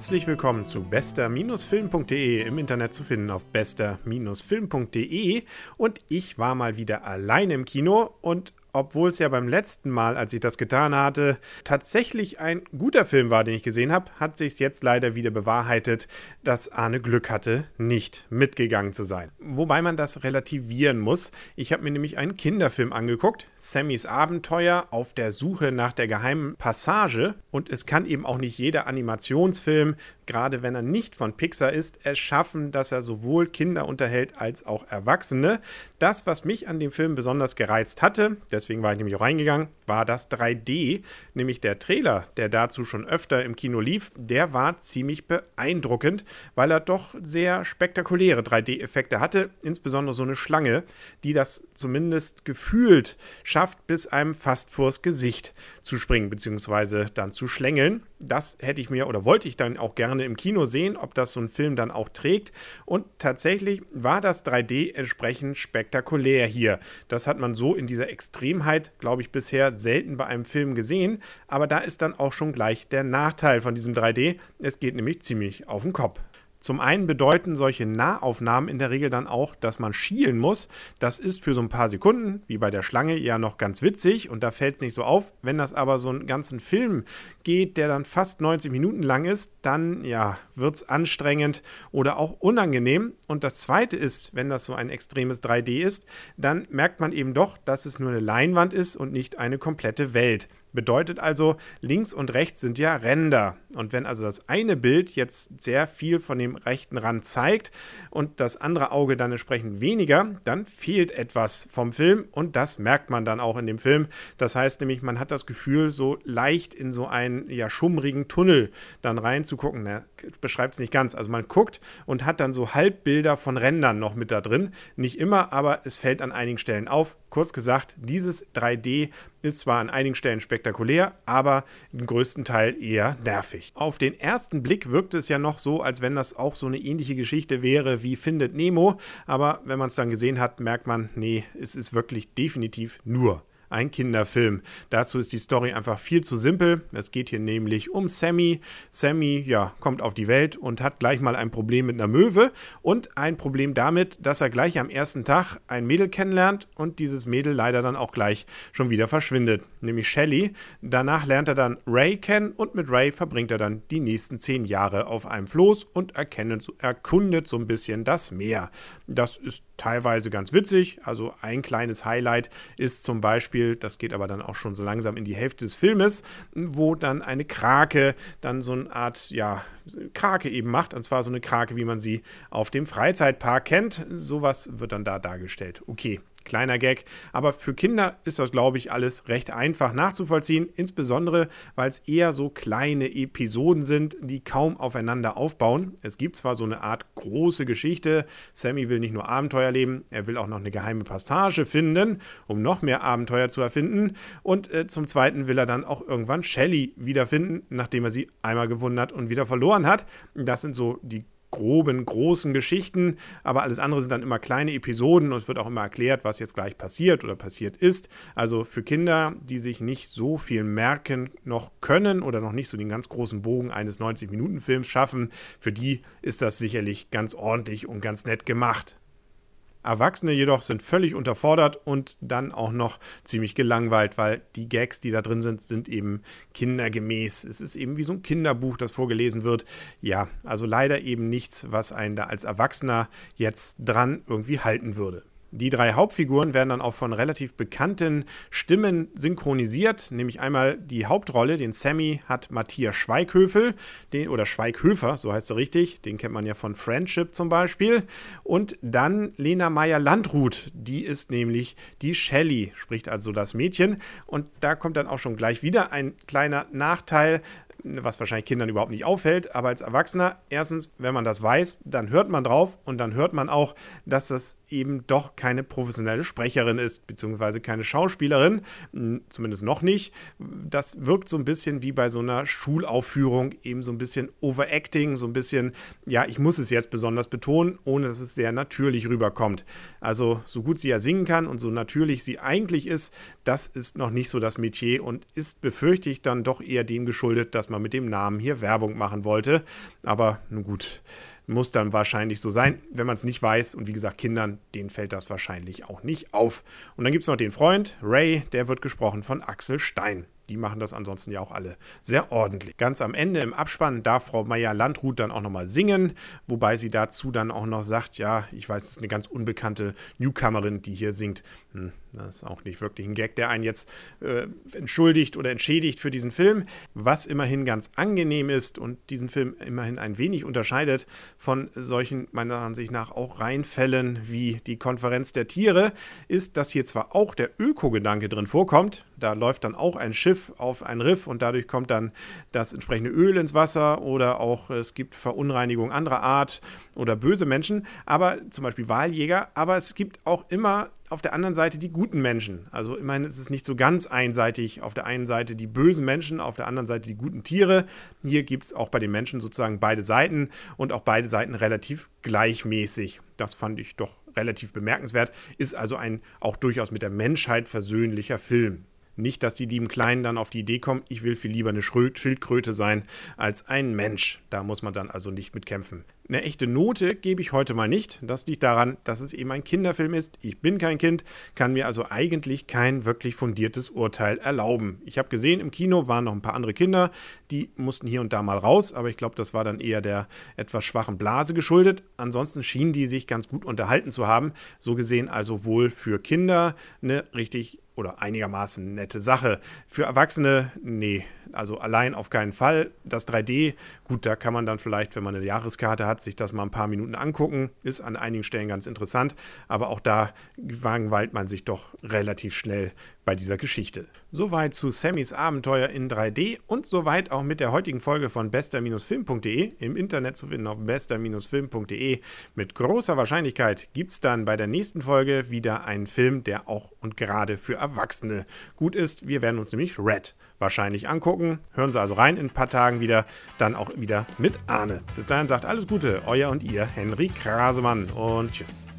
Herzlich willkommen zu bester-film.de im Internet zu finden auf bester-film.de und ich war mal wieder allein im Kino und obwohl es ja beim letzten Mal, als ich das getan hatte, tatsächlich ein guter Film war, den ich gesehen habe, hat sich jetzt leider wieder bewahrheitet, dass Arne Glück hatte, nicht mitgegangen zu sein. Wobei man das relativieren muss. Ich habe mir nämlich einen Kinderfilm angeguckt, Sammys Abenteuer auf der Suche nach der geheimen Passage. Und es kann eben auch nicht jeder Animationsfilm gerade wenn er nicht von Pixar ist, es schaffen, dass er sowohl Kinder unterhält als auch Erwachsene. Das, was mich an dem Film besonders gereizt hatte, deswegen war ich nämlich auch reingegangen, war das 3D, nämlich der Trailer, der dazu schon öfter im Kino lief, der war ziemlich beeindruckend, weil er doch sehr spektakuläre 3D-Effekte hatte, insbesondere so eine Schlange, die das zumindest gefühlt schafft, bis einem fast vors Gesicht zu springen, beziehungsweise dann zu schlängeln. Das hätte ich mir oder wollte ich dann auch gerne im Kino sehen, ob das so ein Film dann auch trägt. Und tatsächlich war das 3D entsprechend spektakulär hier. Das hat man so in dieser Extremheit, glaube ich, bisher selten bei einem Film gesehen. Aber da ist dann auch schon gleich der Nachteil von diesem 3D. Es geht nämlich ziemlich auf den Kopf. Zum einen bedeuten solche Nahaufnahmen in der Regel dann auch, dass man schielen muss. Das ist für so ein paar Sekunden, wie bei der Schlange, ja noch ganz witzig und da fällt es nicht so auf. Wenn das aber so einen ganzen Film geht, der dann fast 90 Minuten lang ist, dann ja, wird es anstrengend oder auch unangenehm. Und das zweite ist, wenn das so ein extremes 3D ist, dann merkt man eben doch, dass es nur eine Leinwand ist und nicht eine komplette Welt. Bedeutet also, links und rechts sind ja Ränder. Und wenn also das eine Bild jetzt sehr viel von dem rechten Rand zeigt und das andere Auge dann entsprechend weniger, dann fehlt etwas vom Film und das merkt man dann auch in dem Film. Das heißt nämlich, man hat das Gefühl, so leicht in so einen ja schummrigen Tunnel dann reinzugucken. Na, beschreibt es nicht ganz. Also man guckt und hat dann so Halbbilder von Rändern noch mit da drin. Nicht immer, aber es fällt an einigen Stellen auf. Kurz gesagt, dieses 3D ist zwar an einigen Stellen spektakulär, aber im größten Teil eher nervig. Auf den ersten Blick wirkt es ja noch so, als wenn das auch so eine ähnliche Geschichte wäre wie Findet Nemo, aber wenn man es dann gesehen hat, merkt man, nee, es ist wirklich definitiv nur ein Kinderfilm. Dazu ist die Story einfach viel zu simpel. Es geht hier nämlich um Sammy. Sammy, ja, kommt auf die Welt und hat gleich mal ein Problem mit einer Möwe und ein Problem damit, dass er gleich am ersten Tag ein Mädel kennenlernt und dieses Mädel leider dann auch gleich schon wieder verschwindet, nämlich Shelly. Danach lernt er dann Ray kennen und mit Ray verbringt er dann die nächsten zehn Jahre auf einem Floß und erkundet so ein bisschen das Meer. Das ist teilweise ganz witzig. Also ein kleines Highlight ist zum Beispiel Beispiel, das geht aber dann auch schon so langsam in die Hälfte des Filmes, wo dann eine Krake dann so eine Art, ja, Krake eben macht. Und zwar so eine Krake, wie man sie auf dem Freizeitpark kennt. Sowas wird dann da dargestellt. Okay, Kleiner Gag. Aber für Kinder ist das, glaube ich, alles recht einfach nachzuvollziehen. Insbesondere, weil es eher so kleine Episoden sind, die kaum aufeinander aufbauen. Es gibt zwar so eine Art große Geschichte. Sammy will nicht nur Abenteuer leben, er will auch noch eine geheime Passage finden, um noch mehr Abenteuer zu erfinden. Und äh, zum Zweiten will er dann auch irgendwann Shelly wiederfinden, nachdem er sie einmal gewundert und wieder verloren hat. Das sind so die groben, großen Geschichten, aber alles andere sind dann immer kleine Episoden und es wird auch immer erklärt, was jetzt gleich passiert oder passiert ist. Also für Kinder, die sich nicht so viel merken noch können oder noch nicht so den ganz großen Bogen eines 90-Minuten-Films schaffen, für die ist das sicherlich ganz ordentlich und ganz nett gemacht. Erwachsene jedoch sind völlig unterfordert und dann auch noch ziemlich gelangweilt, weil die Gags, die da drin sind, sind eben kindergemäß. Es ist eben wie so ein Kinderbuch, das vorgelesen wird. Ja, also leider eben nichts, was einen da als Erwachsener jetzt dran irgendwie halten würde. Die drei Hauptfiguren werden dann auch von relativ bekannten Stimmen synchronisiert, nämlich einmal die Hauptrolle, den Sammy hat Matthias Schweighöfel, den, oder Schweighöfer, so heißt er richtig, den kennt man ja von Friendship zum Beispiel. Und dann Lena Meyer-Landrut, die ist nämlich die Shelley, spricht also das Mädchen. Und da kommt dann auch schon gleich wieder ein kleiner Nachteil was wahrscheinlich Kindern überhaupt nicht auffällt, aber als Erwachsener, erstens, wenn man das weiß, dann hört man drauf und dann hört man auch, dass das eben doch keine professionelle Sprecherin ist, beziehungsweise keine Schauspielerin, zumindest noch nicht. Das wirkt so ein bisschen wie bei so einer Schulaufführung, eben so ein bisschen Overacting, so ein bisschen, ja, ich muss es jetzt besonders betonen, ohne dass es sehr natürlich rüberkommt. Also, so gut sie ja singen kann und so natürlich sie eigentlich ist, das ist noch nicht so das Metier und ist, befürchte ich, dann doch eher dem geschuldet, dass erstmal mit dem Namen hier Werbung machen wollte. Aber nun gut, muss dann wahrscheinlich so sein, wenn man es nicht weiß. Und wie gesagt, Kindern, denen fällt das wahrscheinlich auch nicht auf. Und dann gibt es noch den Freund, Ray, der wird gesprochen von Axel Stein. Die machen das ansonsten ja auch alle sehr ordentlich. Ganz am Ende im Abspann darf Frau Meier-Landrut dann auch nochmal singen, wobei sie dazu dann auch noch sagt, ja, ich weiß, es ist eine ganz unbekannte Newcomerin, die hier singt. Hm, das ist auch nicht wirklich ein Gag, der einen jetzt äh, entschuldigt oder entschädigt für diesen Film. Was immerhin ganz angenehm ist und diesen Film immerhin ein wenig unterscheidet von solchen, meiner Ansicht nach, auch Reinfällen wie die Konferenz der Tiere, ist, dass hier zwar auch der Öko-Gedanke drin vorkommt. Da läuft dann auch ein Schiff auf ein Riff und dadurch kommt dann das entsprechende Öl ins Wasser oder auch es gibt Verunreinigung anderer Art oder böse Menschen, aber zum Beispiel Wahljäger, aber es gibt auch immer auf der anderen Seite die guten Menschen. Also immerhin ist es nicht so ganz einseitig. Auf der einen Seite die bösen Menschen, auf der anderen Seite die guten Tiere. Hier gibt es auch bei den Menschen sozusagen beide Seiten und auch beide Seiten relativ gleichmäßig. Das fand ich doch relativ bemerkenswert. Ist also ein auch durchaus mit der Menschheit versöhnlicher Film. Nicht, dass die lieben Kleinen dann auf die Idee kommen, ich will viel lieber eine Schildkröte sein als ein Mensch. Da muss man dann also nicht mit kämpfen. Eine echte Note gebe ich heute mal nicht. Das liegt daran, dass es eben ein Kinderfilm ist. Ich bin kein Kind, kann mir also eigentlich kein wirklich fundiertes Urteil erlauben. Ich habe gesehen, im Kino waren noch ein paar andere Kinder, die mussten hier und da mal raus, aber ich glaube, das war dann eher der etwas schwachen Blase geschuldet. Ansonsten schienen die sich ganz gut unterhalten zu haben. So gesehen also wohl für Kinder eine richtig oder einigermaßen nette Sache. Für Erwachsene, nee, also allein auf keinen Fall. Das 3D, gut, da kann man dann vielleicht, wenn man eine Jahreskarte hat, sich das mal ein paar Minuten angucken. Ist an einigen Stellen ganz interessant, aber auch da langweilt man sich doch relativ schnell bei dieser Geschichte. Soweit zu Sammys Abenteuer in 3D und soweit auch mit der heutigen Folge von bester-film.de im Internet zu finden auf bester-film.de. Mit großer Wahrscheinlichkeit gibt es dann bei der nächsten Folge wieder einen Film, der auch und gerade für Erwachsene gut ist. Wir werden uns nämlich Red wahrscheinlich angucken. Hören Sie also rein in ein paar Tagen wieder, dann auch wieder mit Arne. Bis dahin sagt alles Gute, euer und ihr Henry Krasemann und tschüss.